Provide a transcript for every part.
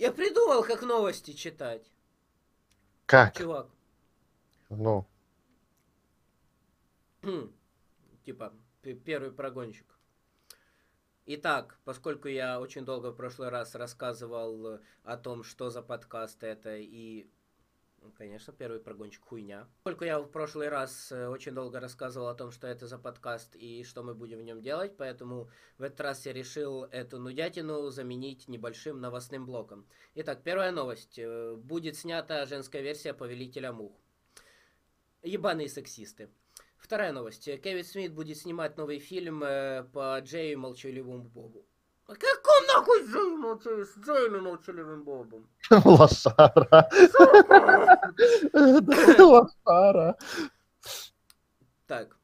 Я придумал, как новости читать, Как? чувак. Ну, Хм, Типа, первый прогонщик. Итак, поскольку я очень долго в прошлый раз рассказывал о том, что за подкаст это и... ну, Конечно, первый прогонщик хуйня. Поскольку я в прошлый раз э, очень долго рассказывал о том, что это за подкаст и что мы будем в нем делать, поэтому в этот раз я решил эту нудятину заменить небольшим новостным блоком. Итак, первая новость. Э, Будет снята женская версия Повелителя Мух. Ебаные сексисты. Вторая новость. Кевин Смит будет снимать новый фильм э, по Джею Молчаливому Бобу. А каком нахуй Джею молчаливый, с Джеем и Молчаливым Бобом? лошара. Лошара. Так.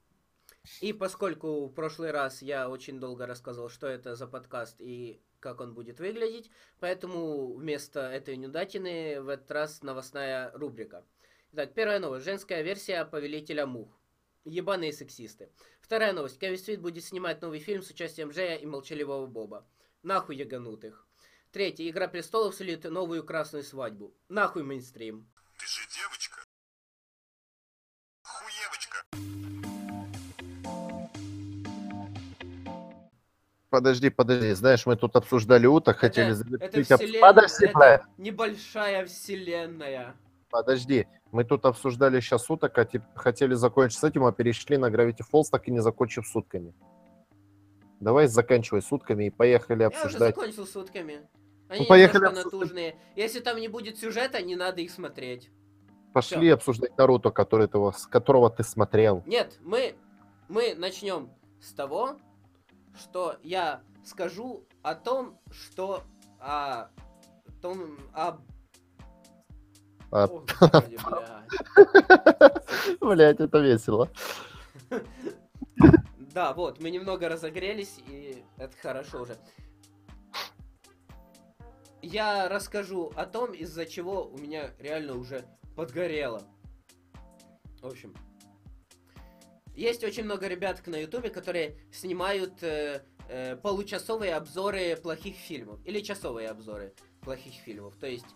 И поскольку в прошлый раз я очень долго рассказывал, что это за подкаст и как он будет выглядеть, поэтому вместо этой нюдатины в этот раз новостная рубрика. Итак, первая новость. Женская версия Повелителя Мух. Ебаные сексисты. Вторая новость. Кевин Смит будет снимать новый фильм с участием Джея и Молчаливого Боба. Нахуй яганутых. Третье. Игра престолов сулит новую красную свадьбу. Нахуй мейнстрим. Ты же девочка. Хуевочка. Подожди, подожди. Знаешь, мы тут обсуждали уток, хотели это завершить об- вселенная, Подожди, это небольшая вселенная. подожди. Мы тут обсуждали сейчас уток, а хотели закончить с этим, а перешли на Gravity Falls, так и не закончив сутками. Давай заканчивай сутками и поехали Я уже обсуждать. закончил сутками. Они поехали немножко обсуждать. натужные. Если там не будет сюжета, не надо их смотреть. Пошли обсуждать Наруто, который ты, с которого ты смотрел. Нет, мы, мы начнем с того, что я скажу о том, что о том, об... О. Блять, это весело. Да, вот, мы немного разогрелись, и это хорошо уже. Я расскажу о том, из-за чего у меня реально уже подгорело. В общем, есть очень много ребят на ютубе, которые снимают э, э, получасовые обзоры плохих фильмов. Или часовые обзоры плохих фильмов. То есть,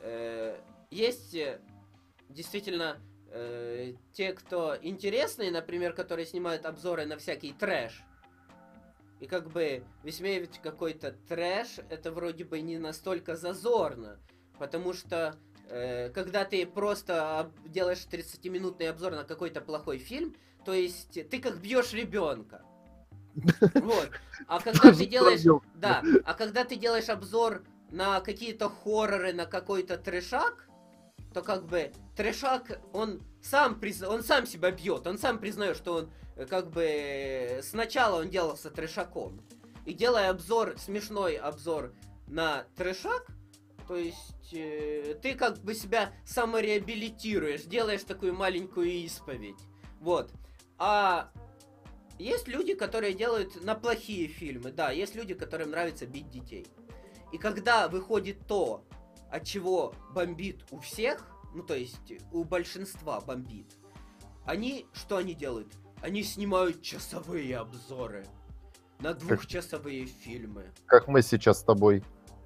э, есть э, действительно э, те, кто интересные, например, которые снимают обзоры на всякий трэш. И как бы высмеивать какой-то трэш, это вроде бы не настолько зазорно. Потому что э, когда ты просто делаешь 30-минутный обзор на какой-то плохой фильм, то есть ты как бьешь ребенка. Вот. А когда ты делаешь... Да, а когда ты делаешь обзор на какие-то хорроры, на какой-то трешак, то как бы трешак, он сам, призна... он сам себя бьет, он сам признает, что он э, как бы сначала он делался трешаком. И делая обзор, смешной обзор на трешак, то есть э, ты как бы себя самореабилитируешь, делаешь такую маленькую исповедь. Вот. А есть люди, которые делают на плохие фильмы, да, есть люди, которым нравится бить детей. И когда выходит то, от чего бомбит у всех, ну то есть у большинства бомбит, они что они делают? Они снимают часовые обзоры на двухчасовые фильмы. Как мы сейчас с тобой.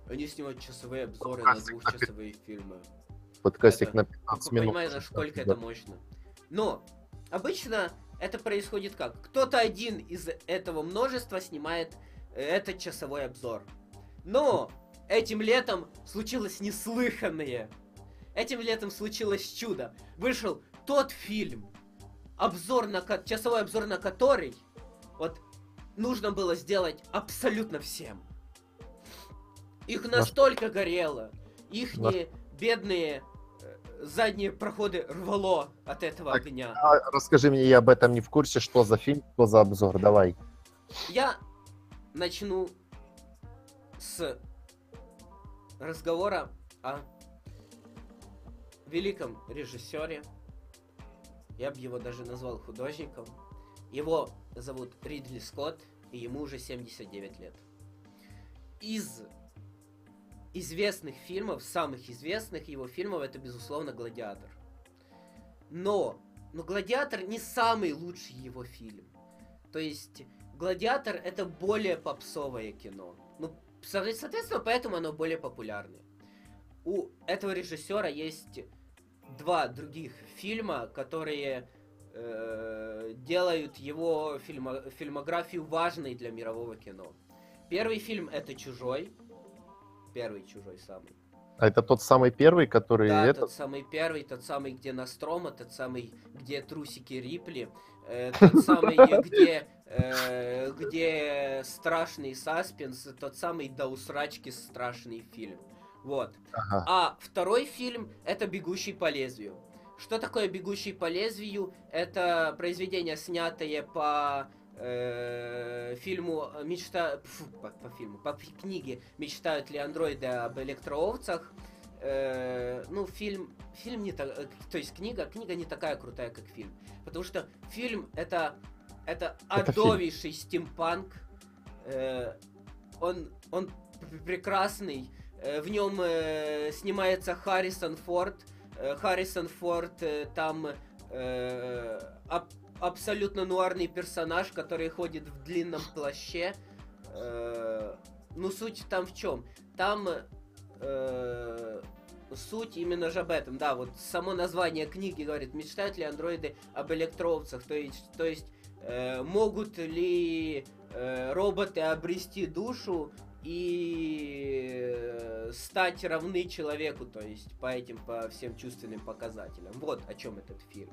Они снимают часовые обзоры на Подкастик двухчасовые фильмы. Подкастик Это- на 15 минут. Понимаешь, насколько это мощно. Но обычно это происходит как? Кто-то один из этого множества снимает э, этот часовой обзор. Но этим летом случилось неслыханное. Этим летом случилось чудо. Вышел тот фильм, обзор на часовой обзор на который вот нужно было сделать абсолютно всем. Их настолько горело, их бедные э, задние проходы рвало от этого Так, огня. А, расскажи мне, я об этом не в курсе, что за фильм, что за обзор, давай. Я начну с разговора о великом режиссере. Я бы его даже назвал художником. Его зовут Ридли Скотт, и ему уже 79 лет. Из известных фильмов, самых известных его фильмов, это, безусловно, «Гладиатор». Но, но «Гладиатор» не самый лучший его фильм. То есть, «Гладиатор» это более попсовое кино. Ну, соответственно, поэтому оно более популярное. у этого режиссера есть два других фильма, которые э, делают его фильмо фильмографию важной для мирового кино. Первый фильм это Чужой. Первый Чужой самый. А это тот самый первый, который... Да, этот... тот самый первый, тот самый, где Настрома, тот самый, где трусики Рипли, э, тот самый, где, э, где страшный саспенс, тот самый до усрачки страшный фильм. Вот. Ага. А второй фильм это «Бегущий по лезвию». Что такое «Бегущий по лезвию»? Это произведение, снятое по э, фильму мечта фу, по, по фильму по книге мечтают ли андроиды об электроовцах? Э, ну фильм фильм не так то есть книга книга не такая крутая как фильм. Потому что фильм это это Это фильм. адовейший стимпанк. Э, он он прекрасный. Э, в нем э, снимается Харрисон Форд. Э, Харрисон Форд э, там э, аб- абсолютно нуарный персонаж, который ходит в длинном плаще. Э, ну, суть там в чем? Там э, суть именно же об этом, да, вот само название книги говорит, мечтают ли андроиды об электроовцах, то есть, то есть э, могут ли э, роботы обрести душу и э, стать равны человеку, то есть по этим, по всем чувственным показателям. Вот о чем этот фильм.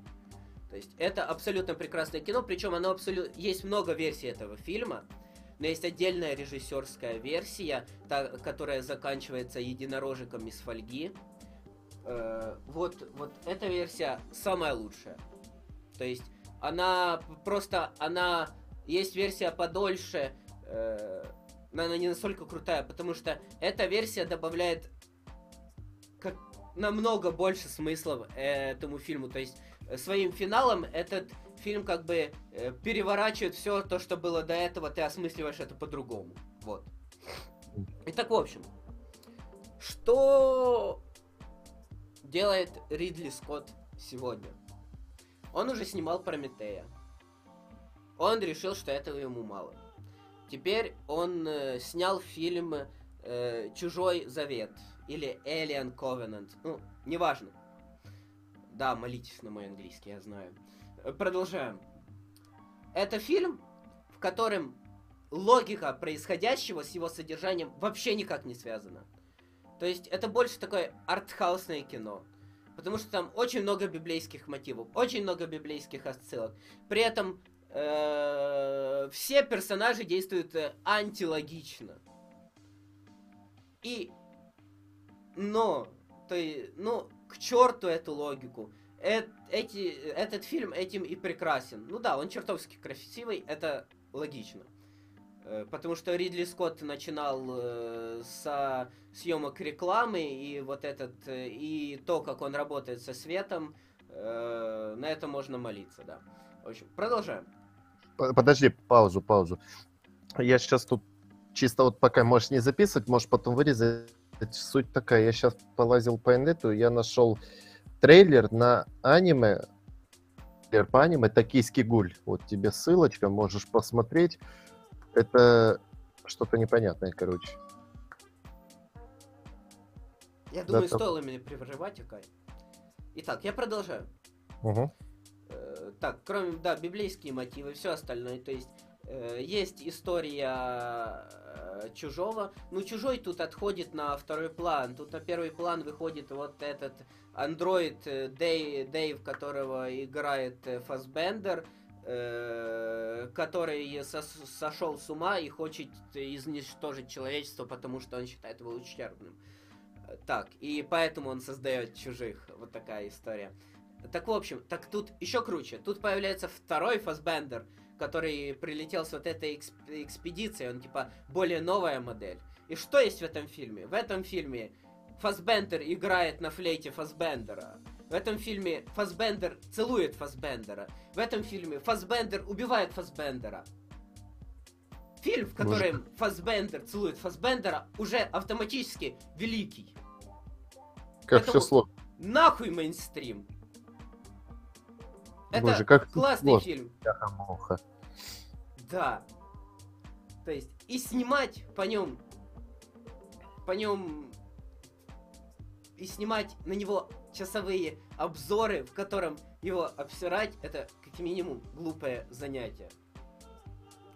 То есть это абсолютно прекрасное кино, причем оно абсолютно... Есть много версий этого фильма, но есть отдельная режиссерская версия, та, которая заканчивается единорожиком из фольги. Э, вот, вот эта версия самая лучшая. То есть она просто, она... Есть версия подольше, э, но она не настолько крутая, потому что эта версия добавляет намного больше смыслов этому фильму. То есть э, своим финалом этот фильм как бы э, переворачивает все то, что было до этого, ты осмысливаешь это по-другому. Вот. Итак, в общем, что делает Ридли Скотт сегодня? Он уже снимал Прометея. Он решил, что этого ему мало. Теперь он э, снял фильм э, Чужой Завет или Alien Covenant. Ну, неважно. Да, молитесь на мой английский, я знаю. Э, Продолжаем. Это фильм, в котором логика происходящего с его содержанием вообще никак не связана. То есть это больше такое артхаусное кино. Потому что там очень много библейских мотивов, очень много библейских отсылок. При этом э, все персонажи действуют э, антилогично. И, но, то есть, ну, к черту эту логику. Э- эти, этот фильм этим и прекрасен. Ну да, он чертовски красивый, это логично. Э, Потому что Ридли Скотт начинал э, со съемок рекламы, и вот этот, э, и то, как он работает со светом, э, на это можно молиться, да. В общем, продолжаем. Подожди, паузу, паузу. Я сейчас тут чисто вот пока можешь не записывать, можешь потом вырезать. Суть такая, я сейчас полазил по инету, я нашел трейлер на аниме, трейлер по аниме «Токийский гуль». Вот тебе ссылочка, можешь посмотреть. Это что-то непонятное, короче. Я думаю, там- стоило меня прерывать, Акай. Итак, я продолжаю. Мгм. Э, так, кроме, да, библейские мотивы, все остальное, то есть есть история э, чужого, ну чужой тут отходит на второй план, тут на первый план выходит вот этот андроид э, Дэй- Дэйв, которого играет э, Фасбендер, э, который сошел с ума и хочет изничтожить человечество, потому что он считает его ущербным. Э, Так, и поэтому он создает чужих. Вот такая история. Так, в общем, так тут еще круче. Тут появляется второй Фасбендер, который прилетел с вот этой эксп- экспедицией. Он типа более новая модель. И что есть в этом фильме? В этом фильме Фасбендер играет на флейте Фасбендера. В этом фильме Фасбендер целует Фасбендера. В этом фильме Фасбендер убивает Фасбендера. Фильм, в котором Фасбендер целует Фасбендера, уже автоматически великий. Как Поэтому- все сложно. Нахуй мейнстрим. Это Боже, как классный сложно, фильм. бляха-муха. Да. То есть, и снимать по нем, по нем и снимать на него часовые обзоры, в котором его обсирать, это как минимум глупое занятие.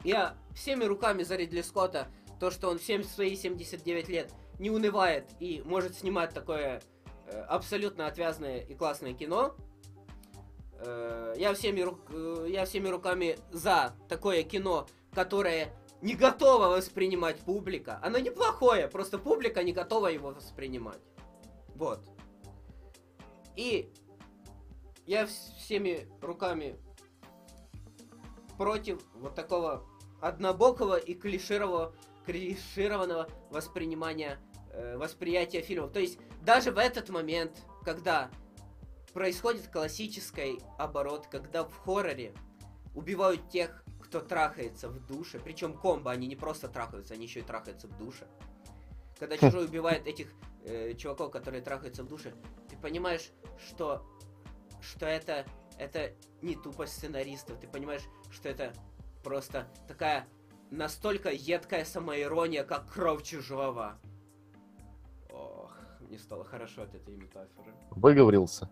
Я всеми руками за Ридли Скотта, то, что он всем свои 79 лет не унывает и может снимать такое э, абсолютно отвязное и классное кино. Э, я, всеми рук, э, я всеми руками за такое кино, которое не готова воспринимать публика. Оно неплохое, просто публика не готова его воспринимать. Вот. И я всеми руками против вот такого однобокого и клишированного, клишированного воспринимания, э, восприятия фильмов. То есть даже в этот момент, когда происходит классический оборот, когда в хорроре убивают тех, кто трахается в душе, причем комбо, они не просто трахаются, они еще и трахаются в душе. Когда чужой убивает этих э, чуваков, которые трахаются в душе, ты понимаешь, что, что это, это не тупость сценаристов, ты понимаешь, что это просто такая настолько едкая самоирония, как кровь чужого. Ох, мне стало хорошо от этой метафоры. Выговорился.